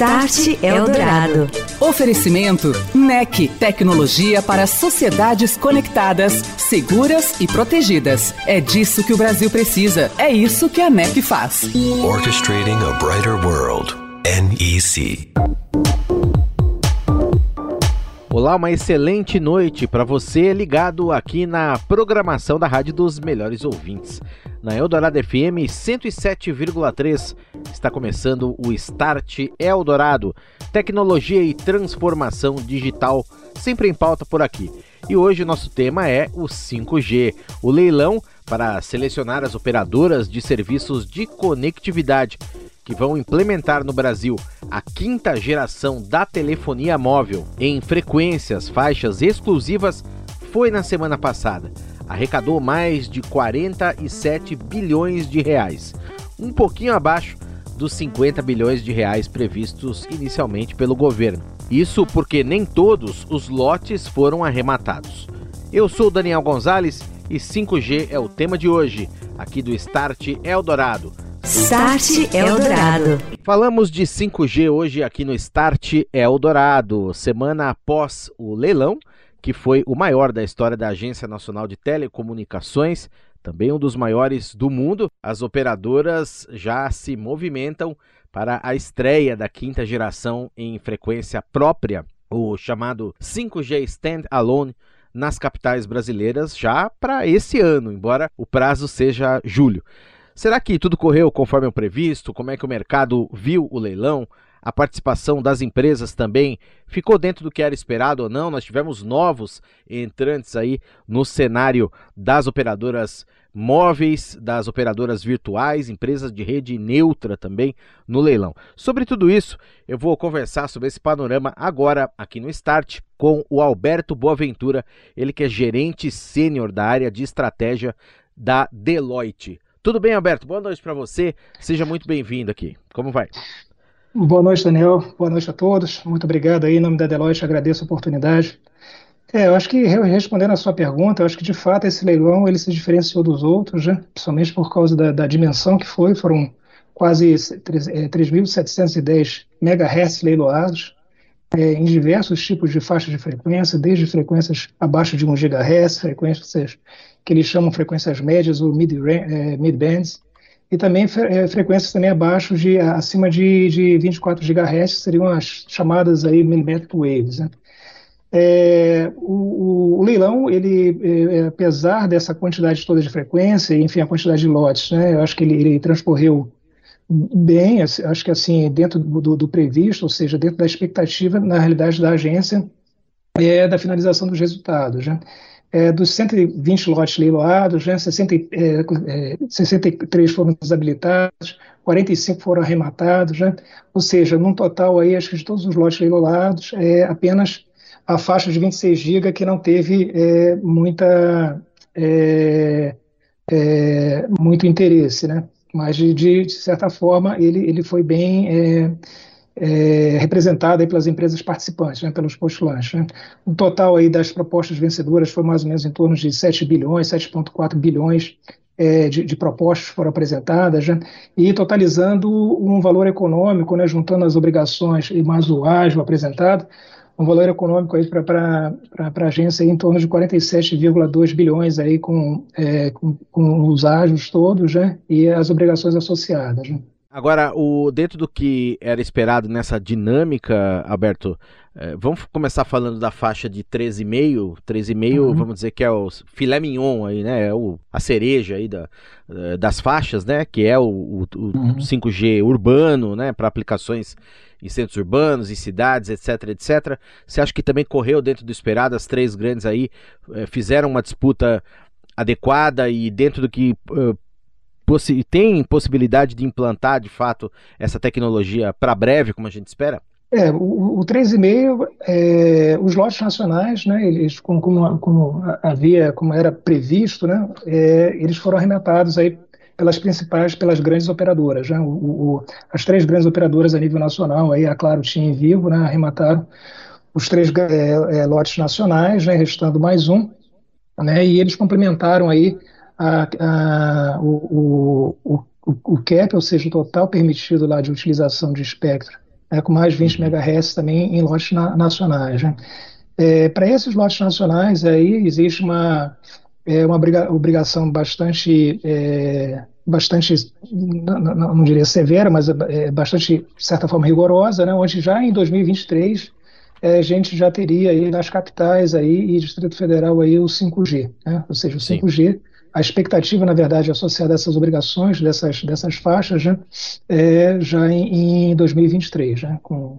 Start Eldorado. Oferecimento NEC, tecnologia para sociedades conectadas, seguras e protegidas. É disso que o Brasil precisa. É isso que a NEC faz. Orchestrating a brighter world. NEC. Olá, uma excelente noite para você ligado aqui na programação da Rádio dos Melhores Ouvintes. Na Eldorado FM 107,3 está começando o Start Eldorado, tecnologia e transformação digital, sempre em pauta por aqui. E hoje o nosso tema é o 5G, o leilão para selecionar as operadoras de serviços de conectividade que vão implementar no Brasil a quinta geração da telefonia móvel. Em frequências, faixas exclusivas foi na semana passada arrecadou mais de 47 bilhões de reais, um pouquinho abaixo dos 50 bilhões de reais previstos inicialmente pelo governo. Isso porque nem todos os lotes foram arrematados. Eu sou Daniel Gonzalez e 5G é o tema de hoje, aqui do Start Eldorado. Start Eldorado. Falamos de 5G hoje aqui no Start Eldorado, semana após o leilão que foi o maior da história da Agência Nacional de Telecomunicações, também um dos maiores do mundo. As operadoras já se movimentam para a estreia da quinta geração em frequência própria, o chamado 5G Standalone nas capitais brasileiras já para esse ano, embora o prazo seja julho. Será que tudo correu conforme o previsto? Como é que o mercado viu o leilão? A participação das empresas também ficou dentro do que era esperado ou não. Nós tivemos novos entrantes aí no cenário das operadoras móveis, das operadoras virtuais, empresas de rede neutra também no leilão. Sobre tudo isso, eu vou conversar sobre esse panorama agora aqui no Start com o Alberto Boaventura, ele que é gerente sênior da área de estratégia da Deloitte. Tudo bem, Alberto? Boa noite para você. Seja muito bem-vindo aqui. Como vai? Boa noite, Daniel. Boa noite a todos. Muito obrigado aí, em nome da Deloitte, agradeço a oportunidade. É, eu acho que respondendo a sua pergunta, eu acho que de fato esse leilão ele se diferenciou dos outros, né? principalmente por causa da, da dimensão que foi, foram quase 3.710 é, MHz leiloados é, em diversos tipos de faixas de frequência, desde frequências abaixo de 1 GHz, frequências que eles chamam frequências médias ou mid-bands, é, mid e também é, frequências também abaixo de acima de, de 24 GHz seriam as chamadas aí millimetric waves. Né? É, o, o, leilão, ele, é, é, apesar dessa quantidade toda de frequência, enfim, a quantidade de lotes, né, eu acho que ele, ele transcorreu bem, acho que assim, dentro do, do, previsto, ou seja, dentro da expectativa, na realidade, da agência, é, da finalização dos resultados. Né? É, dos 120 lotes leiloados, né, 60, é, é, 63 foram desabilitados, 45 foram arrematados, né, ou seja, num total aí, acho que de todos os lotes leiloados, é apenas a faixa de 26 GB que não teve é, muita, é, é, muito interesse, né, mas de, de, certa forma ele, ele foi bem é, representada pelas empresas participantes, né, pelos postulantes. Né. O total aí das propostas vencedoras foi mais ou menos em torno de 7 bilhões, 7,4 bilhões é, de, de, propostas foram apresentadas, né, e totalizando um valor econômico, né, juntando as obrigações e mais o ágio apresentado, um valor econômico aí para a agência em torno de 47,2 bilhões aí com, é, com, com, os ágios todos, né, e as obrigações associadas. Né. Agora, o, dentro do que era esperado nessa dinâmica, Alberto, é, vamos começar falando da faixa de 13,5. 13,5, uhum. vamos dizer que é o filé mignon aí, né? É o, a cereja aí da, é, das faixas, né? Que é o, o, o uhum. 5G urbano, né? Para aplicações em centros urbanos, em cidades, etc, etc. Você acha que também correu dentro do esperado? As três grandes aí é, fizeram uma disputa adequada e dentro do que uh, possi tem possibilidade de implantar de fato essa tecnologia para breve, como a gente espera? É, o, o 3,5, é, os lotes nacionais, né, eles, como, como, como, havia, como era previsto, né, é, eles foram arrematados aí pelas principais, pelas grandes operadoras. Né, o, o, as três grandes operadoras a nível nacional, aí a Claro tinha em vivo, né, arremataram os três é, é, lotes nacionais, né, restando mais um, né, e eles complementaram aí a, a, o, o, o, o cap, ou seja, o total permitido lá de utilização de espectro, né, com mais 20 MHz também em lotes na, nacionais. Né? É, Para esses lotes nacionais, aí existe uma, é, uma obrigação bastante, é, bastante não, não, não, diria severa, mas é, bastante, de certa forma, rigorosa, né? onde já em 2023 é, a gente já teria aí nas capitais aí e Distrito Federal aí o 5G, né? ou seja, o 5G a expectativa, na verdade, associada a essas obrigações dessas, dessas faixas né, é já em, em 2023, né, com,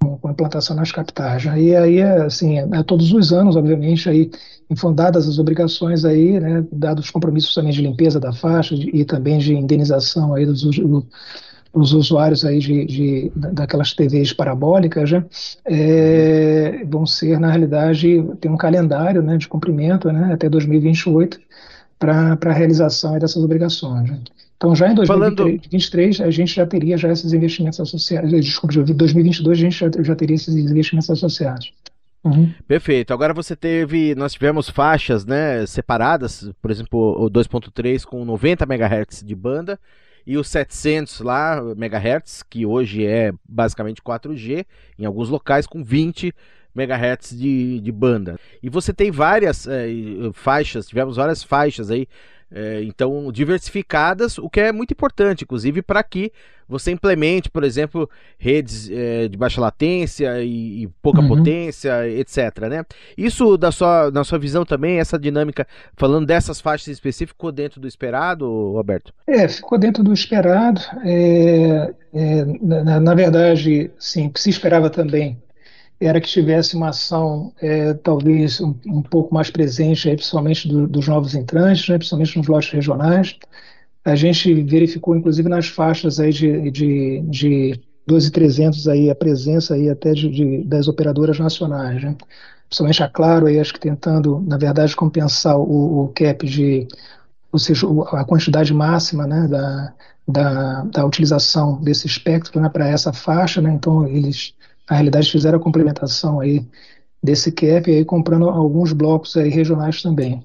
com, implantação nas capitais. Né, e aí, assim, é, todos os anos, obviamente, aí, infundadas as obrigações aí, né, dados os compromissos também de limpeza da faixa de, e também de indenização aí dos, dos usuários aí de, de, daquelas TVs parabólicas, né, é, vão ser, na realidade, tem um calendário né, de cumprimento né, até 2028, para a realização dessas obrigações. Né? Então, já em 2023, Falando... a gente já teria já esses investimentos associados. Desculpe, em 2022 a gente já, já teria esses investimentos associados. Uhum. Perfeito. Agora você teve, nós tivemos faixas, né, separadas, por exemplo, o 2.3 com 90 MHz de banda e o 700 lá MHz, que hoje é basicamente 4G, em alguns locais com 20 megahertz de, de banda. E você tem várias é, faixas, tivemos várias faixas aí, é, então diversificadas, o que é muito importante, inclusive para que você implemente, por exemplo, redes é, de baixa latência e, e pouca uhum. potência, etc. Né? Isso da sua, na sua visão também, essa dinâmica, falando dessas faixas específicas, ficou dentro do esperado, Roberto? É, ficou dentro do esperado. É, na, na verdade, sim, o que se esperava também era que tivesse uma ação é, talvez um, um, pouco mais presente, aí, principalmente do, dos novos entrantes, né, principalmente nos lotes regionais. A gente verificou, inclusive, nas faixas aí de, de, de 12.300 aí a presença aí até de, de, das operadoras nacionais, né? principalmente a Claro aí acho que tentando, na verdade, compensar o, o cap de, ou seja, a quantidade máxima, né, da, da, da utilização desse espectro né, para essa faixa, né? Então eles na realidade fizeram a complementação aí desse cap aí comprando alguns blocos aí regionais também.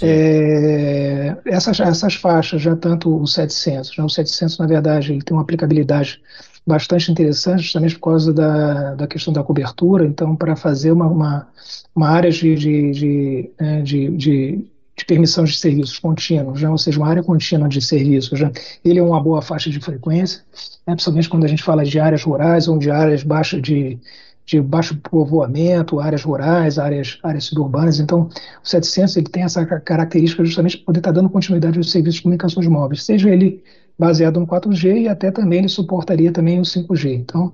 É, essas, essas faixas, já tanto o 700, né, o 700 na verdade ele tem uma aplicabilidade bastante interessante, justamente por causa da, da questão da cobertura, então para fazer uma, uma, uma, área de, de, de, né, de, de de permissão de serviços contínuos, né? ou seja, uma área contínua de serviços. Já. Ele é uma boa faixa de frequência, né? principalmente quando a gente fala de áreas rurais ou de áreas baixa de, de baixo povoamento, áreas rurais, áreas, áreas suburbanas. Então, o 700 ele tem essa característica justamente de poder estar dando continuidade aos serviços de comunicações móveis, seja ele baseado no 4G e até também ele suportaria também o 5G. Então,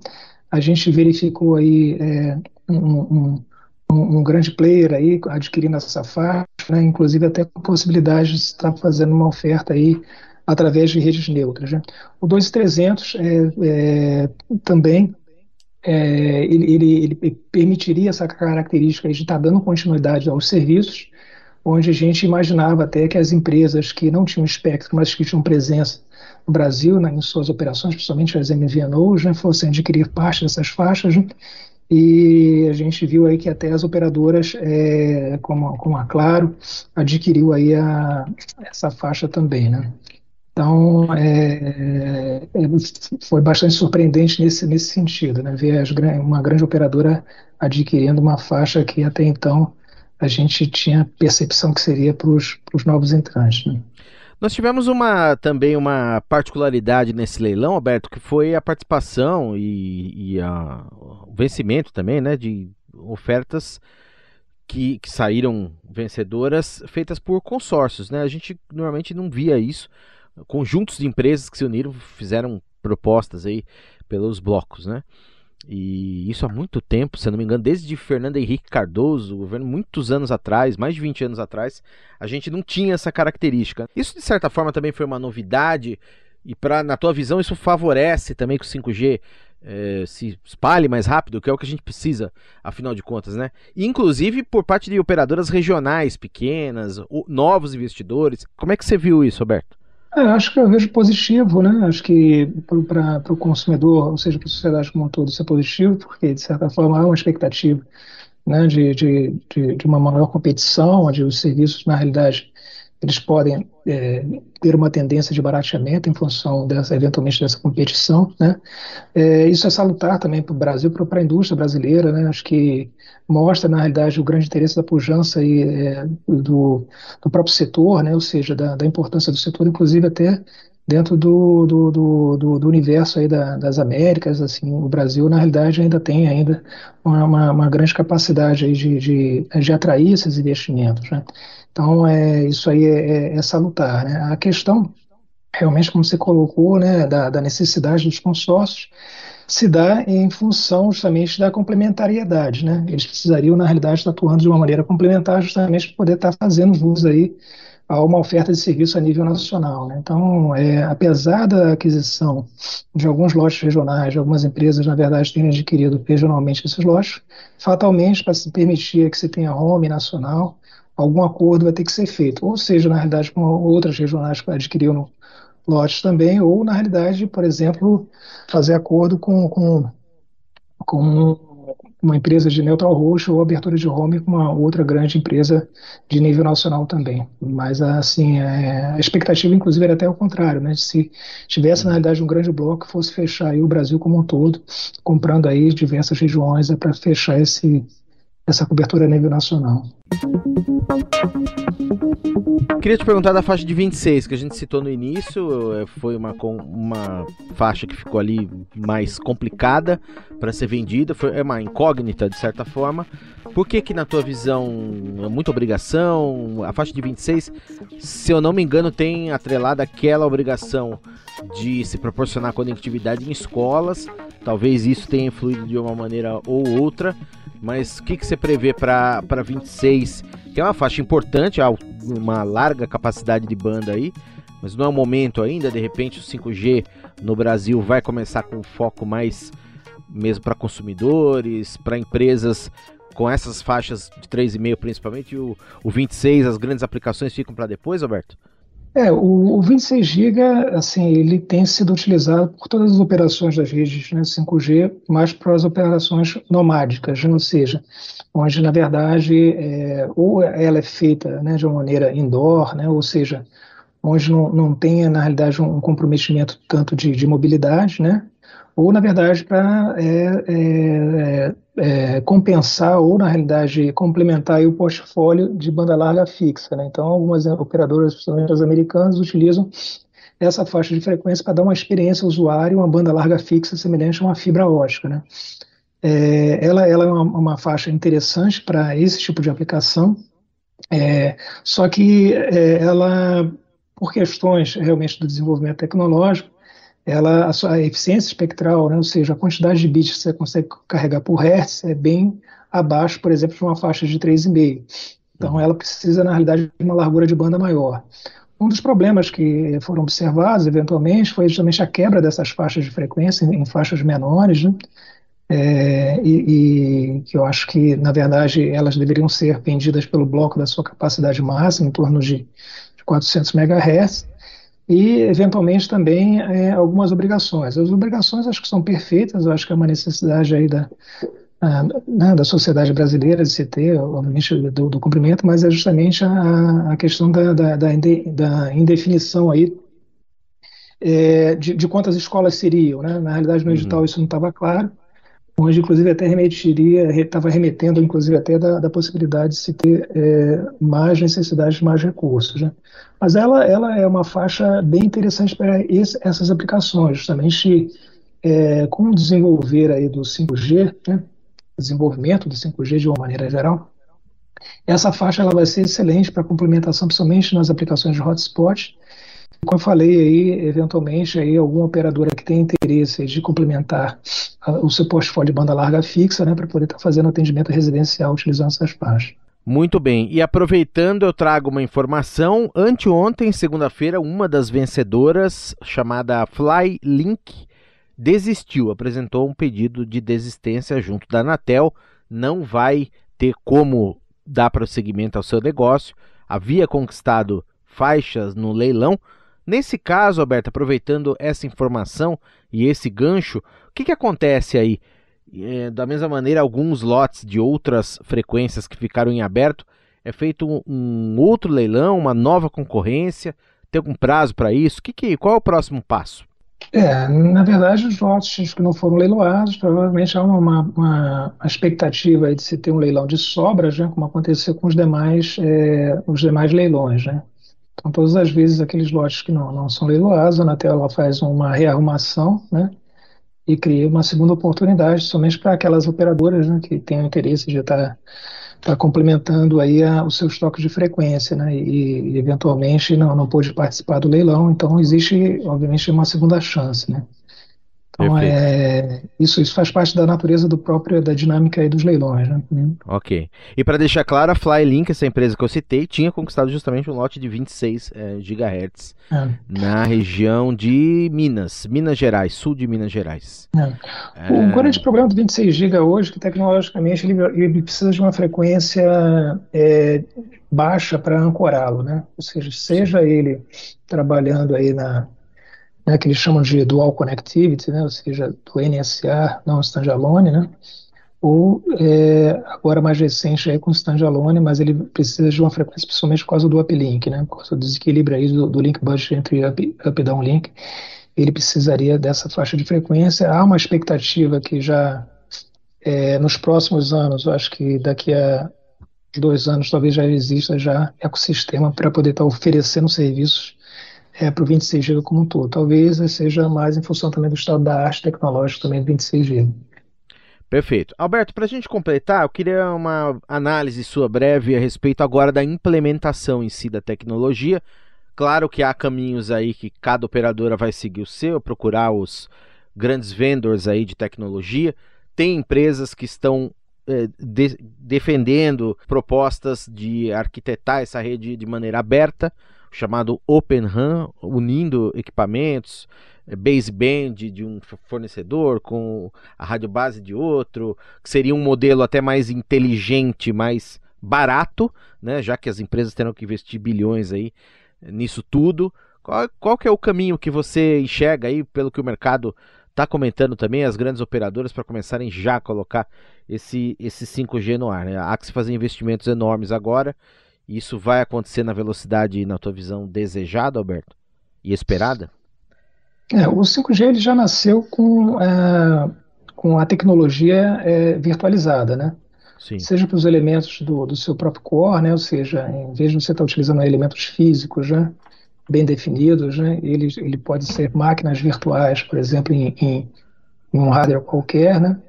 a gente verificou aí é, um, um, um, grande player aí adquirindo essa faixa, né, inclusive até com possibilidade de estar fazendo uma oferta aí através de redes neutras. Né. O 2300 é, é, também é, ele, ele, ele, permitiria essa característica de estar dando continuidade aos serviços, onde a gente imaginava até que as empresas que não tinham espectro, mas que tinham presença no Brasil, né, em suas operações, principalmente as MVNOs, né, fossem adquirir parte dessas faixas né, e a gente viu aí que até as operadoras, é, como, como a Claro, adquiriu aí a, essa faixa também, né? Então, é, é, foi bastante surpreendente nesse, nesse sentido, né? Ver as, uma grande operadora adquirindo uma faixa que até então a gente tinha percepção que seria para os novos entrantes, né? Nós tivemos uma também uma particularidade nesse leilão, Alberto, que foi a participação e, e a, o vencimento também, né, de ofertas que, que, saíram vencedoras feitas por consórcios, né? A gente normalmente não via isso. Conjuntos de empresas que se uniram fizeram propostas aí pelos blocos, né? E isso há muito tempo, se eu não me engano, desde Fernando Henrique Cardoso, governo muitos anos atrás, mais de 20 anos atrás, a gente não tinha essa característica. Isso de certa forma também foi uma novidade e para na tua visão isso favorece também que o 5G é, se espalhe mais rápido, que é o que a gente precisa, afinal de contas, né? Inclusive por parte de operadoras regionais pequenas, novos investidores. Como é que você viu isso, Roberto? É, acho que eu vejo positivo, né? Acho que para o consumidor, ou seja, para a sociedade como um todo, isso é positivo, porque, de certa forma, há uma expectativa né, de, de, de, de uma maior competição, onde os serviços, na realidade, eles podem é, ter uma tendência de barateamento em função dessa, eventualmente dessa competição, né? É, isso é salutar também para o Brasil, para a indústria brasileira, né? Acho que mostra na realidade o grande interesse da pujança e é, do, do, próprio setor, né? Ou seja, da, da importância do setor, inclusive até dentro do, do, do, do, universo aí da, das Américas, assim, o Brasil na realidade ainda tem ainda uma, uma, grande capacidade aí de, de, de, atrair esses investimentos, né? Então, é, isso aí é, é, é, salutar, né? A questão, realmente, como você colocou, né, da, da necessidade dos consórcios, se dá em função justamente da complementariedade, né? Eles precisariam, na realidade, estar atuando de uma maneira complementar justamente para poder estar fazendo uso aí a uma oferta de serviço a nível nacional. Né? Então, é, apesar da aquisição de alguns lotes regionais, de algumas empresas, na verdade, terem adquirido regionalmente esses lotes, fatalmente, para se permitir que se tenha home nacional, algum acordo vai ter que ser feito. Ou seja, na realidade, com outras regionais que adquiriram lotes também, ou, na realidade, por exemplo, fazer acordo com, com, com uma empresa de neutral roxo ou abertura de home com uma outra grande empresa de nível nacional também. Mas, assim, é, a expectativa, inclusive, era até o contrário, né? Se tivesse, na realidade, um grande bloco fosse fechar o Brasil como um todo, comprando aí diversas regiões é para fechar esse, essa cobertura a nível nacional. Queria te perguntar da faixa de 26, que a gente citou no início, é, foi uma, uma faixa que ficou ali mais complicada para ser vendida, foi é uma incógnita de certa forma. Por que que na tua visão é muita obrigação? A faixa de 26, se eu não me engano, tem atrelada aquela obrigação de se proporcionar conectividade em escolas. Talvez isso tenha influído de uma maneira ou outra. Mas o que, que você prevê para 26? Que é uma faixa importante, uma larga capacidade de banda aí, mas não é o momento ainda. De repente, o 5G no Brasil vai começar com foco mais mesmo para consumidores, para empresas com essas faixas de 3,5 principalmente, e o, o 26, as grandes aplicações ficam para depois, Alberto? É, o, o 26 GB, assim, ele tem sido utilizado por todas as operações das redes né, 5G, mas para as operações nomádicas, ou seja, onde na verdade é, ou ela é feita né, de uma maneira indoor, né, ou seja, onde não, não tenha na realidade um comprometimento tanto de, de mobilidade, né, ou na verdade para é, é, é, compensar ou na realidade complementar o portfólio de banda larga fixa. Né? Então, algumas operadoras, principalmente as americanas, utilizam essa faixa de frequência para dar uma experiência ao usuário, uma banda larga fixa semelhante a uma fibra ótica. Né? É, ela, ela, é uma, uma faixa interessante para esse tipo de aplicação, é, só que é, ela, por questões realmente do desenvolvimento tecnológico, ela, a, sua, eficiência espectral, né, ou seja, a quantidade de bits que você consegue carregar por hertz é bem abaixo, por exemplo, de uma faixa de 3,5. Então, ela precisa, na realidade, de uma largura de banda maior. Um dos problemas que foram observados, eventualmente, foi justamente a quebra dessas faixas de frequência em, em faixas menores, né? É, e, e, que eu acho que, na verdade, elas deveriam ser vendidas pelo bloco da sua capacidade máxima, em torno de, de 400 MHz, e, eventualmente, também é, algumas obrigações. As obrigações acho que são perfeitas, acho que é uma necessidade aí da, a, né, da sociedade brasileira de se ter, obviamente, do, do cumprimento, mas é justamente a, a questão da, da, da, indefinição aí é, de, de, quantas escolas seriam. Né? Na realidade, no edital uhum. isso não estava claro, onde inclusive até remetiria, estava remetendo inclusive até da, da, possibilidade de se ter é, mais necessidade de mais recursos. Né? Mas ela, ela é uma faixa bem interessante para essas aplicações, justamente é, com o desenvolver aí do 5G, né? desenvolvimento do 5G de uma maneira geral, essa faixa ela vai ser excelente para complementação, principalmente nas aplicações de hotspot, como eu falei aí, eventualmente aí alguma operadora que tem interesse de complementar o seu portfólio de banda larga fixa, né, para poder estar tá fazendo atendimento residencial utilizando essas faixas. Muito bem. E aproveitando, eu trago uma informação. Anteontem, segunda-feira, uma das vencedoras, chamada Flylink, desistiu, apresentou um pedido de desistência junto da Anatel. Não vai ter como dar prosseguimento ao seu negócio. Havia conquistado faixas no leilão, Nesse caso, Alberto, aproveitando essa informação e esse gancho, o que, que acontece aí? É, da mesma maneira, alguns lotes de outras frequências que ficaram em aberto, É feito um outro leilão, uma nova concorrência? Tem algum prazo para isso? Que, que, qual é o próximo passo? É, na verdade, os lotes que não foram leiloados, provavelmente há uma, uma, uma expectativa de se ter um leilão de sobras, né, como aconteceu com os demais, é, os demais leilões. Né? Então, todas as vezes, aqueles lotes que não, não são leiloados, a Anatel faz uma rearrumação né, e cria uma segunda oportunidade somente para aquelas operadoras né, que têm o interesse de estar está complementando aí a, o seu estoque de frequência, né? E, e, eventualmente não, não pôde participar do leilão, então existe, obviamente, uma segunda chance, né? Então, é, isso, isso faz parte da natureza do próprio, da dinâmica aí dos leilões. Né? Uhum. Ok. E para deixar claro, a Flylink, essa empresa que eu citei, tinha conquistado justamente um lote de 26 é, GHz é. na região de Minas, Minas Gerais, sul de Minas Gerais. É. O grande problema do 26 GB hoje é que tecnologicamente ele, ele precisa de uma frequência é, baixa para ancorá-lo, né? Ou seja, seja ele trabalhando aí na né, que eles chamam de Dual Connectivity, né, ou seja, do NSA, não standalone, né, ou é, agora mais recente aí com standalone, mas ele precisa de uma frequência principalmente por causa do uplink, né, por causa do desequilíbrio aí do, do link budget entre up, up e downlink, ele precisaria dessa faixa de frequência. Há uma expectativa que já é, nos próximos anos, acho que daqui a dois anos talvez já exista já ecossistema para poder estar tá oferecendo serviços é, para o 26G como um todo. Talvez seja mais em função também do estado da arte tecnológica também do 26G. Perfeito. Alberto, para a gente completar, eu queria uma análise sua breve a respeito agora da implementação em si da tecnologia. Claro que há caminhos aí que cada operadora vai seguir o seu, procurar os grandes vendors aí de tecnologia. Tem empresas que estão é, de, defendendo propostas de arquitetar essa rede de maneira aberta chamado Open RAM, unindo equipamentos, eh, baseband de um fornecedor com a rádio base de outro, que seria um modelo até mais inteligente, mais barato, né, já que as empresas terão que investir bilhões aí eh, nisso tudo. Qual, qual que é o caminho que você enxerga aí, pelo que o mercado está comentando também, as grandes operadoras para começarem já a colocar esse, esse 5G no ar? Né? Há que se fazer investimentos enormes agora isso vai acontecer na velocidade, na tua visão, desejada, Alberto? E esperada? É, o 5G ele já nasceu com, é, com a tecnologia é, virtualizada, né? Sim. Seja para os elementos do, do seu próprio core, né? Ou seja, em vez de você estar utilizando elementos físicos, né? Bem definidos, né? Ele, ele pode ser máquinas virtuais, por exemplo, em, em, em um hardware qualquer, né?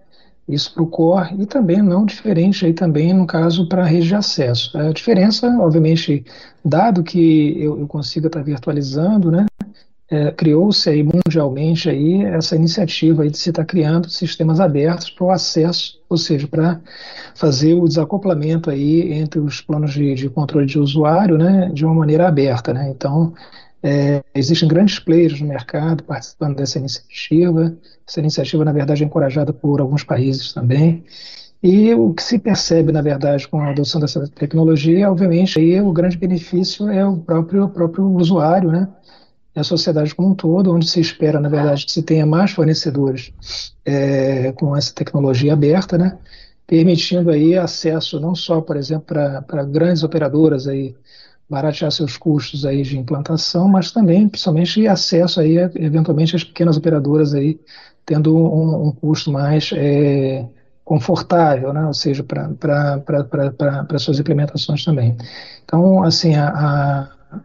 Isso para o core e também não diferente aí também no caso para a rede de acesso. A diferença, obviamente, dado que eu, eu consiga estar tá virtualizando, né, é, criou-se aí mundialmente aí essa iniciativa aí de se estar tá criando sistemas abertos para o acesso, ou seja, para fazer o desacoplamento aí entre os planos de, de controle de usuário, né, de uma maneira aberta, né. Então é, existem grandes players no mercado participando dessa iniciativa. Essa iniciativa, na verdade, é encorajada por alguns países também. E o que se percebe, na verdade, com a adoção dessa tecnologia, obviamente, aí o grande benefício é o próprio, próprio usuário, né? E a sociedade como um todo, onde se espera, na verdade, que se tenha mais fornecedores é, com essa tecnologia aberta, né? Permitindo aí acesso não só, por exemplo, para grandes operadoras aí, baratear seus custos aí de implantação, mas também, principalmente, acesso aí, eventualmente, às pequenas operadoras aí, tendo um, um custo mais é, confortável, né? ou seja, para suas implementações também. Então, assim, a,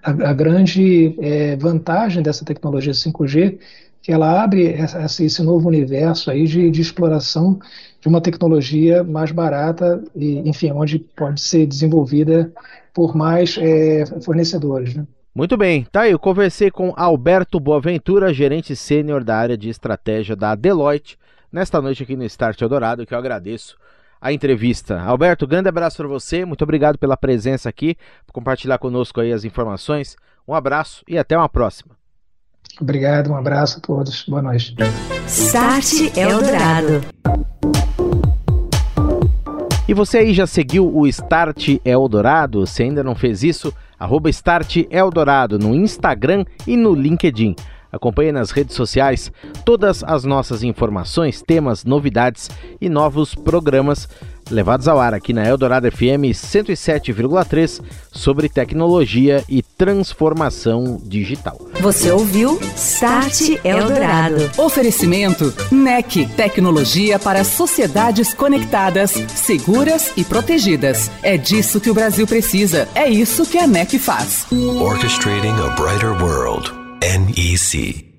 a, a grande é, vantagem dessa tecnologia 5G que ela abre essa, esse novo universo aí de, de, exploração de uma tecnologia mais barata e, enfim, onde pode ser desenvolvida por mais é, fornecedores. Né? Muito bem, tá aí. Eu conversei com Alberto Boaventura, gerente sênior da área de estratégia da Deloitte, nesta noite aqui no Start Eldorado, que eu agradeço a entrevista. Alberto, grande abraço para você, muito obrigado pela presença aqui, por compartilhar conosco aí as informações. Um abraço e até uma próxima. Obrigado, um abraço a todos. Boa noite. Start Eldorado. E você aí já seguiu o Start Eldorado? Se ainda não fez isso, arroba Start Eldorado no Instagram e no LinkedIn. Acompanhe nas redes sociais todas as nossas informações, temas, novidades e novos programas levados ao ar aqui na Eldorado FM 107,3 sobre tecnologia e transformação digital. Você ouviu Start Eldorado. Oferecimento NEC, tecnologia para sociedades conectadas, seguras e protegidas. É disso que o Brasil precisa. É isso que a NEC faz. Orchestrating a brighter world. NEC.